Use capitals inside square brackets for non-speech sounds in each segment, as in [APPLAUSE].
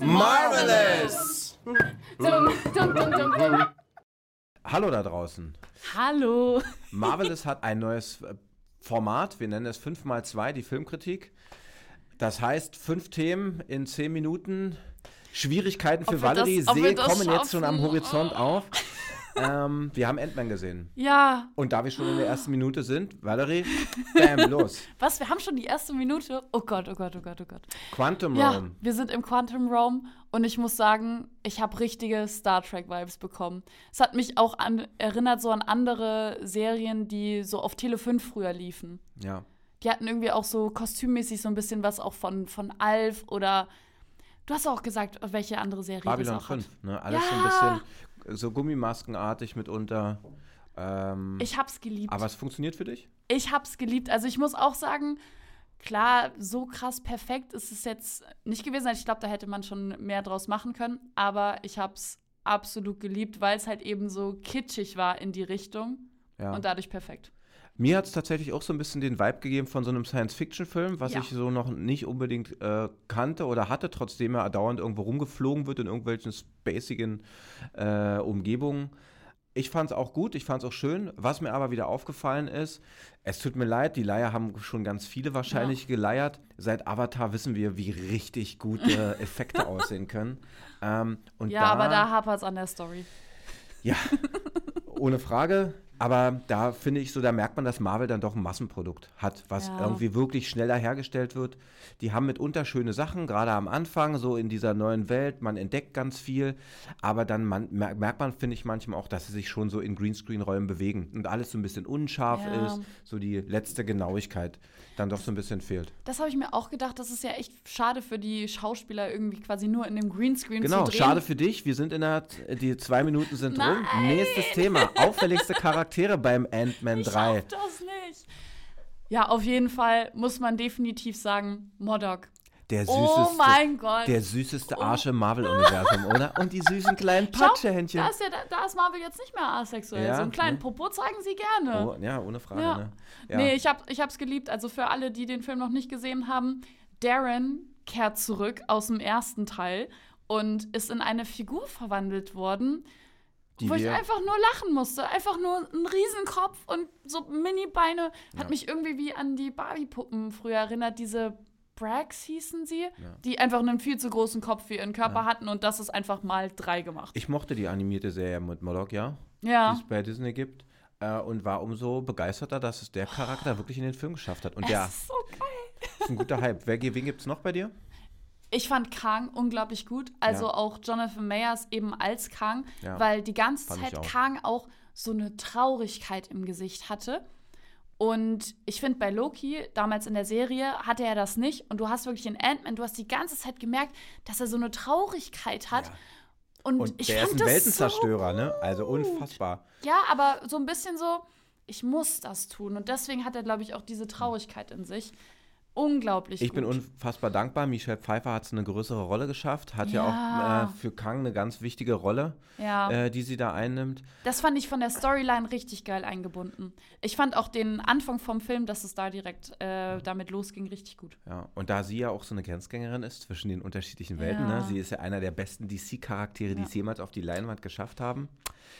Marvelous! Hallo da draußen. Hallo. Marvelous hat ein neues äh, Format. Wir nennen es 5x2, die Filmkritik. Das heißt, fünf Themen in zehn Minuten. Schwierigkeiten für Valerie das- sehen, kommen jetzt schon am? Horizont auf. [LAUGHS] ähm, wir haben Ant-Man gesehen. Ja, Und da wir schon in der ersten Minute sind, Valerie, bam, [LAUGHS] los. was? Wir haben schon die erste Minute. Oh Gott, oh Gott, oh Gott, oh Gott. Quantum Ja, Realm. wir sind im Quantum Realm und ich muss sagen, ich habe richtige Star Trek-Vibes bekommen. Es hat mich auch an, erinnert so an andere Serien, die so auf Tele 5 früher liefen. Ja. Die hatten irgendwie auch so kostümmäßig so ein bisschen was auch von, von Alf oder. Du hast auch gesagt, welche andere Serie Babylon das auch 5, hat. ne? Alles so ein Ja. bisschen so Gummimaskenartig mitunter. Ähm, Ich hab's geliebt. aber es funktioniert für dich? Ich hab's geliebt. Also ich muss auch sagen, klar, so krass perfekt ist es jetzt nicht gewesen. Ich glaube, da hätte man schon mehr draus machen können. Aber ich hab's absolut geliebt, weil es halt eben so kitschig war in die Richtung Ja. und dadurch perfekt. Mir hat es tatsächlich auch so ein bisschen den Vibe gegeben von so einem Science-Fiction-Film, was Ja. ich so noch nicht unbedingt äh, kannte oder hatte, trotzdem er dauernd irgendwo rumgeflogen wird in irgendwelchen spacigen äh, Umgebungen. Ich fand es auch gut, ich fand es auch schön. Was mir aber wieder aufgefallen ist, es tut mir leid, die Leier haben schon ganz viele wahrscheinlich geleiert. Seit Avatar wissen wir, wie richtig gute [LAUGHS] Effekte aussehen können. Ähm, und Ja, aber da hapert's an der Story. ja, [LAUGHS] ohne Frage. Aber da finde ich so, da merkt man, dass Marvel dann doch ein Massenprodukt hat, was Ja. irgendwie wirklich schneller hergestellt wird. Die haben mitunter schöne Sachen, gerade am Anfang, so in dieser neuen Welt. Man entdeckt ganz viel, aber dann man, mer- merkt man, finde ich manchmal auch, dass sie sich schon so in Greenscreen-Räumen bewegen und alles so ein bisschen unscharf Ja. ist, so die letzte Genauigkeit dann doch so ein bisschen fehlt. Das habe ich mir auch gedacht. Das ist ja echt schade für die Schauspieler, irgendwie quasi nur in dem Greenscreen Genau, zu drehen. schade für dich. Wir sind in der, die zwei Minuten sind rum. Nein. Nächstes Thema. Auffälligste [LAUGHS] Charaktere beim Ant-Man Ich 3. schaff das nicht. Ja, auf jeden Fall muss man definitiv sagen, Modok. Der süßeste, Oh mein Gott. der süßeste Arsch im Marvel-Universum, oder? Und die süßen kleinen [LAUGHS] Patschehändchen. Da ist, ja, da, da ist Marvel jetzt nicht mehr asexuell. Ja, so einen kleinen ne? Popo zeigen sie gerne. Oh, ja, ohne Frage, Ja. ne? Ja. Nee, ich, hab, ich hab's geliebt. Also für alle, die den Film noch nicht gesehen haben, Darren kehrt zurück aus dem ersten Teil und ist in eine Figur verwandelt worden, die wo ich einfach nur lachen musste. Einfach nur ein Riesenkopf und so Mini-Beine. Hat Ja. mich irgendwie wie an die Barbie-Puppen früher erinnert. Diese Brags hießen sie, die einfach einen viel zu großen Kopf für ihren Körper Ja. hatten und das ist einfach mal drei gemacht. ich mochte die animierte Serie mit Moloch, ja, die ja. es bei Disney gibt. Äh, und war umso begeisterter, dass es der Charakter wirklich in den Film geschafft hat. Und Es der ist so geil. ist ein guter Hype. Wer, wen gibt es noch bei dir? Ich fand Kang unglaublich gut. Also Ja. auch Jonathan Mayers eben als Kang, Ja, weil die ganze fand Zeit auch. Kang auch so eine Traurigkeit im Gesicht hatte. Und ich finde, bei Loki, damals in der Serie, hatte er das nicht. Und du hast wirklich in Ant-Man, du hast die ganze Zeit gemerkt, dass er so eine Traurigkeit hat. Ja. Und, Und ich der ist fand ein das Weltenzerstörer, so ne? Also unfassbar. Ja, aber so ein bisschen so, ich muss das tun. Und deswegen hat er, glaube ich, auch diese Traurigkeit in sich. Unglaublich Ich gut. bin unfassbar dankbar. Michelle Pfeiffer hat es eine größere Rolle geschafft, hat ja, Ja. auch äh, für Kang eine ganz wichtige Rolle, ja. äh, die sie da einnimmt. Das fand ich von der Storyline richtig geil eingebunden. Ich fand auch den Anfang vom Film, dass es da direkt äh, damit losging, richtig gut. Ja, und da sie ja auch so eine Grenzgängerin ist zwischen den unterschiedlichen Welten, Ja. ne? sie ist ja einer der besten DC-Charaktere, die es jemals auf die Leinwand geschafft haben.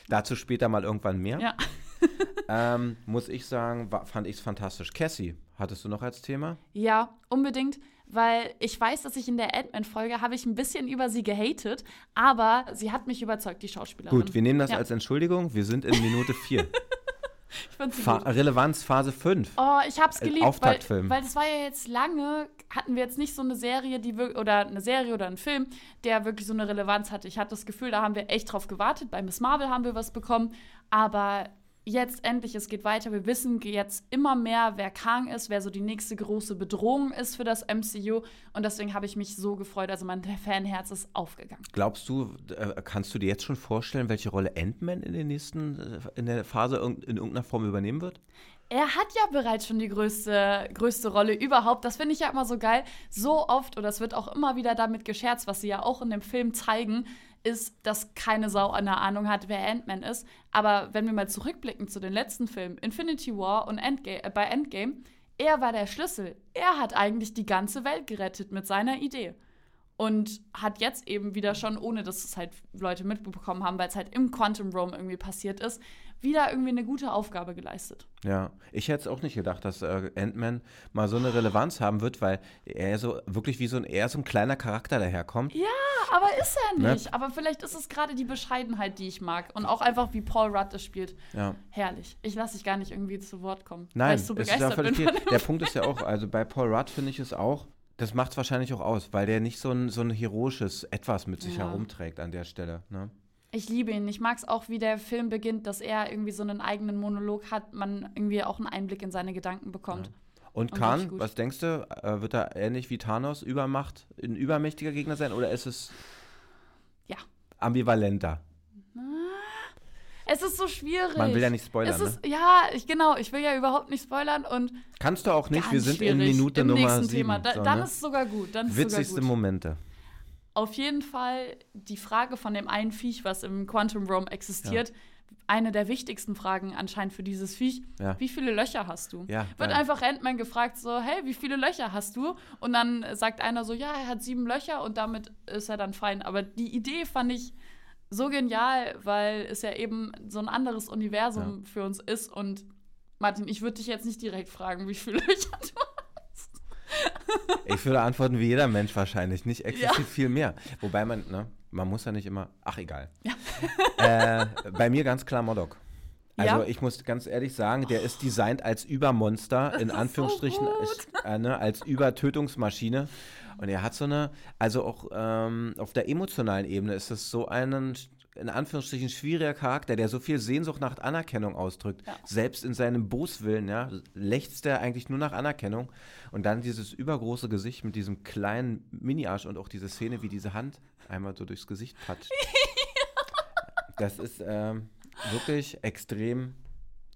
Dazu später mal irgendwann mehr. Ja. [LAUGHS] Ähm, muss ich sagen, fand ich es fantastisch. Cassie, hattest du noch als Thema? Ja, unbedingt, weil ich weiß, dass ich in der Ant-Man-Folge habe ich ein bisschen über sie gehatet, aber sie hat mich überzeugt, die Schauspielerin. Gut, wir nehmen das Ja. als Entschuldigung. Wir sind in Minute 4. [LAUGHS] ich fand sie Fa gut. Relevanz Phase 5. Oh, ich hab's Als geliebt, weil, Auftaktfilm. weil das war ja jetzt lange, hatten wir jetzt nicht so eine Serie, die oder eine Serie oder einen Film, der wirklich so eine Relevanz hatte. Ich hatte das Gefühl, da haben wir echt drauf gewartet. Bei Miss Marvel haben wir was bekommen, aber jetzt endlich, es geht weiter. Wir wissen jetzt immer mehr, wer Kang ist, wer so die nächste große Bedrohung ist für das MCU und deswegen habe ich mich so gefreut. Also mein Fanherz ist aufgegangen. Glaubst du, äh, kannst du dir jetzt schon vorstellen, welche Rolle Ant-Man in, den nächsten, äh, in der Phase in irgendeiner Form übernehmen wird? Er hat ja bereits schon die größte, größte Rolle überhaupt. Das finde ich ja immer so geil. So oft, oder es wird auch immer wieder damit gescherzt, was sie ja auch in dem Film zeigen, ist, dass keine Sau eine Ahnung hat, wer Ant-Man ist. Aber wenn wir mal zurückblicken zu den letzten Filmen, Infinity War und Endgame, äh, bei Endgame, er war der Schlüssel. Er hat eigentlich die ganze Welt gerettet mit seiner Idee. Und hat jetzt eben wieder schon, ohne dass es halt Leute mitbekommen haben, weil es halt im Quantum Realm irgendwie passiert ist, wieder irgendwie eine gute Aufgabe geleistet. Ja, ich hätte es auch nicht gedacht, dass äh, Ant-Man mal so eine Relevanz haben wird, weil er so wirklich wie so ein, eher so ein kleiner Charakter daherkommt. Ja, aber ist er ne? nicht. Ne? Aber vielleicht ist es gerade die Bescheidenheit, die ich mag. Und auch einfach, wie Paul Rudd es spielt. Ja. Herrlich. Ich lasse dich gar nicht irgendwie zu Wort kommen. Nein, weil ich so begeistert bin. Viel. Der Punkt ist ja auch, also bei Paul Rudd finde ich es auch, das macht es wahrscheinlich auch aus, weil der nicht so ein, so ein heroisches Etwas mit sich ja. herumträgt an der Stelle. Ne? Ich liebe ihn. Ich mag es auch, wie der Film beginnt, dass er irgendwie so einen eigenen Monolog hat, man irgendwie auch einen Einblick in seine Gedanken bekommt. Ja. Und, Khan, was denkst du, äh, wird er ähnlich wie Thanos Übermacht, ein übermächtiger Gegner sein oder ist es ja. ambivalenter? Es ist so schwierig. Man will ja nicht spoilern. Es ist, ne? Ja, ich, genau. Ich will ja überhaupt nicht spoilern. und Kannst du auch nicht. Wir sind in Minute Nummer sieben. Thema. Da, so, dann ne? ist es sogar gut. Dann Witzigste Momente. Auf jeden Fall die Frage von dem einen Viech, was im Quantum Realm existiert. Ja. Eine der wichtigsten Fragen anscheinend für dieses Viech. Ja. Wie viele Löcher hast du? Ja, Wird einfach Ant-Man gefragt, so, hey, wie viele Löcher hast du? Und dann sagt einer so, ja, er hat sieben Löcher und damit ist er dann fein. Aber die Idee fand ich so genial, weil es ja eben so ein anderes Universum ja. für uns ist. Und Martin, ich würde dich jetzt nicht direkt fragen, wie viele Löcher [LAUGHS] du hast. Ich würde antworten wie jeder Mensch wahrscheinlich, nicht exzessiv ja. viel mehr. Wobei man, ne, man muss ja nicht immer, ach egal. Ja. Äh, bei mir ganz klar Modok. Also ja? ich muss ganz ehrlich sagen, der ist designt als Übermonster, in Anführungsstrichen, so äh, ne, als Übertötungsmaschine. Und er hat so eine, also auch ähm, auf der emotionalen Ebene ist es so einen in Anführungsstrichen schwieriger Charakter, der so viel Sehnsucht nach Anerkennung ausdrückt. Ja. Selbst in seinem Boswillen, ja, lechzt er eigentlich nur nach Anerkennung. Und dann dieses übergroße Gesicht mit diesem kleinen Mini-Arsch und auch diese Szene, wie diese Hand einmal so durchs Gesicht patscht. [LAUGHS] das ist ähm, wirklich extrem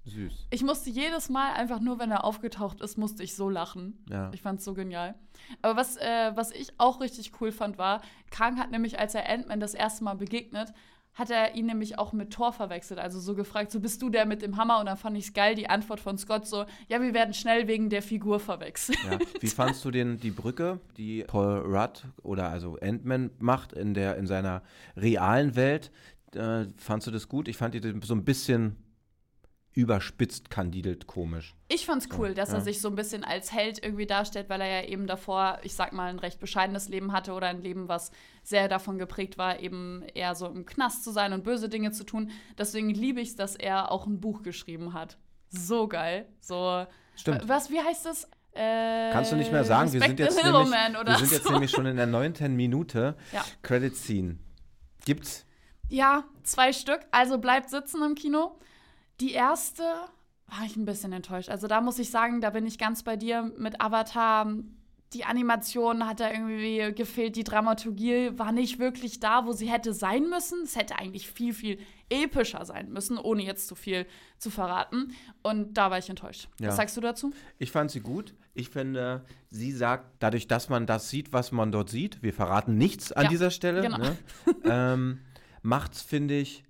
süß. Ich musste jedes Mal einfach nur, wenn er aufgetaucht ist, musste ich so lachen. Ja. Ich fand es so genial. Aber was, äh, was ich auch richtig cool fand, war, Kang hat nämlich, als er Ant-Man das erste Mal begegnet, hat er ihn nämlich auch mit Thor verwechselt. Also so gefragt, so bist du der mit dem Hammer? Und dann fand ich es geil, die Antwort von Scott so, ja, wir werden schnell wegen der Figur verwechselt. Ja. Wie [LAUGHS] fandst du denn die Brücke, die Paul Rudd oder also Ant-Man macht in, der, in seiner realen Welt? Äh, fandst du das gut? Ich fand die so ein bisschen überspitzt kandidelt komisch. Ich fand's cool, dass ja. er sich so ein bisschen als Held irgendwie darstellt, weil er ja eben davor, ich sag mal, ein recht bescheidenes Leben hatte oder ein Leben, was sehr davon geprägt war, eben eher so im Knast zu sein und böse Dinge zu tun. Deswegen liebe ich es, dass er auch ein Buch geschrieben hat. So geil. So. Stimmt. Was, wie heißt das? Äh, Kannst du nicht mehr sagen, wir sind, jetzt nämlich, wir sind jetzt so. nämlich schon in der neunten Minute. Ja. Credit Scene. Gibt's? Ja, zwei Stück. Also bleibt sitzen im Kino. Die erste war ich ein bisschen enttäuscht. Also da muss ich sagen, da bin ich ganz bei dir mit Avatar. Die Animation hat da irgendwie gefehlt, die Dramaturgie war nicht wirklich da, wo sie hätte sein müssen. Es hätte eigentlich viel, viel epischer sein müssen, ohne jetzt zu viel zu verraten. Und da war ich enttäuscht. Ja. Was sagst du dazu? Ich fand sie gut. Ich finde, sie sagt, dadurch, dass man das sieht, was man dort sieht, wir verraten nichts an ja, dieser Stelle, genau. ne, [LAUGHS] ähm, macht es, finde ich,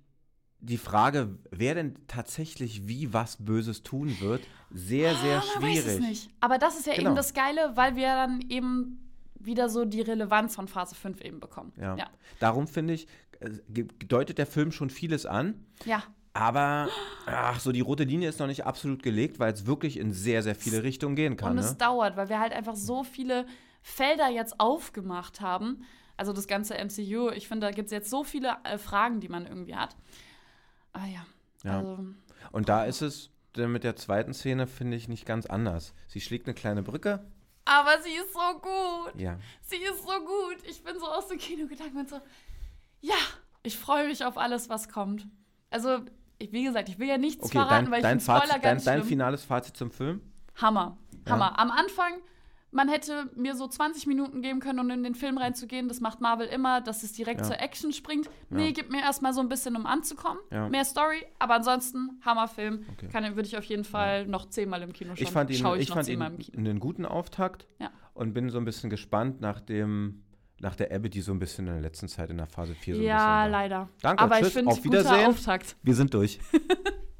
die Frage, wer denn tatsächlich wie was Böses tun wird, sehr, sehr ah, schwierig. Weiß es nicht. Aber das ist ja genau. eben das Geile, weil wir dann eben wieder so die Relevanz von Phase 5 eben bekommen. Ja. ja. Darum finde ich, äh, deutet der Film schon vieles an. Ja. Aber ach, so die rote Linie ist noch nicht absolut gelegt, weil es wirklich in sehr, sehr viele Richtungen gehen kann. Und es ne? dauert, weil wir halt einfach so viele Felder jetzt aufgemacht haben. Also das ganze MCU, ich finde, da gibt es jetzt so viele äh, Fragen, die man irgendwie hat. Ah ja. ja. Also, und da ist es mit der zweiten Szene, finde ich, nicht ganz anders. Sie schlägt eine kleine Brücke. Aber sie ist so gut. Ja. Sie ist so gut. Ich bin so aus dem Kino gegangen und so, ja, ich freue mich auf alles, was kommt. Also, ich, wie gesagt, ich will ja nichts okay, verraten, dein, weil ich dein Spoiler Fazit, ganz dein, dein finales Fazit zum Film? Hammer. Hammer. Ja. Am Anfang man hätte mir so 20 Minuten geben können, um in den Film reinzugehen. Das macht Marvel immer, dass es direkt ja. zur Action springt. Nee, ja. gib mir erstmal so ein bisschen, um anzukommen. Ja. Mehr Story, aber ansonsten Hammerfilm. Okay. würde ich auf jeden Fall noch zehnmal im Kino schauen. Ich fand ihn, ich, ich fand ihn einen guten Auftakt und bin so ein bisschen gespannt nach dem nach der Ebbe, die so ein bisschen in der letzten Zeit in der Phase 4 so ein Ja, bisschen war. leider. Danke, Aber tschüss, ich finde auf guter. Auftakt. Wir sind durch. [LAUGHS]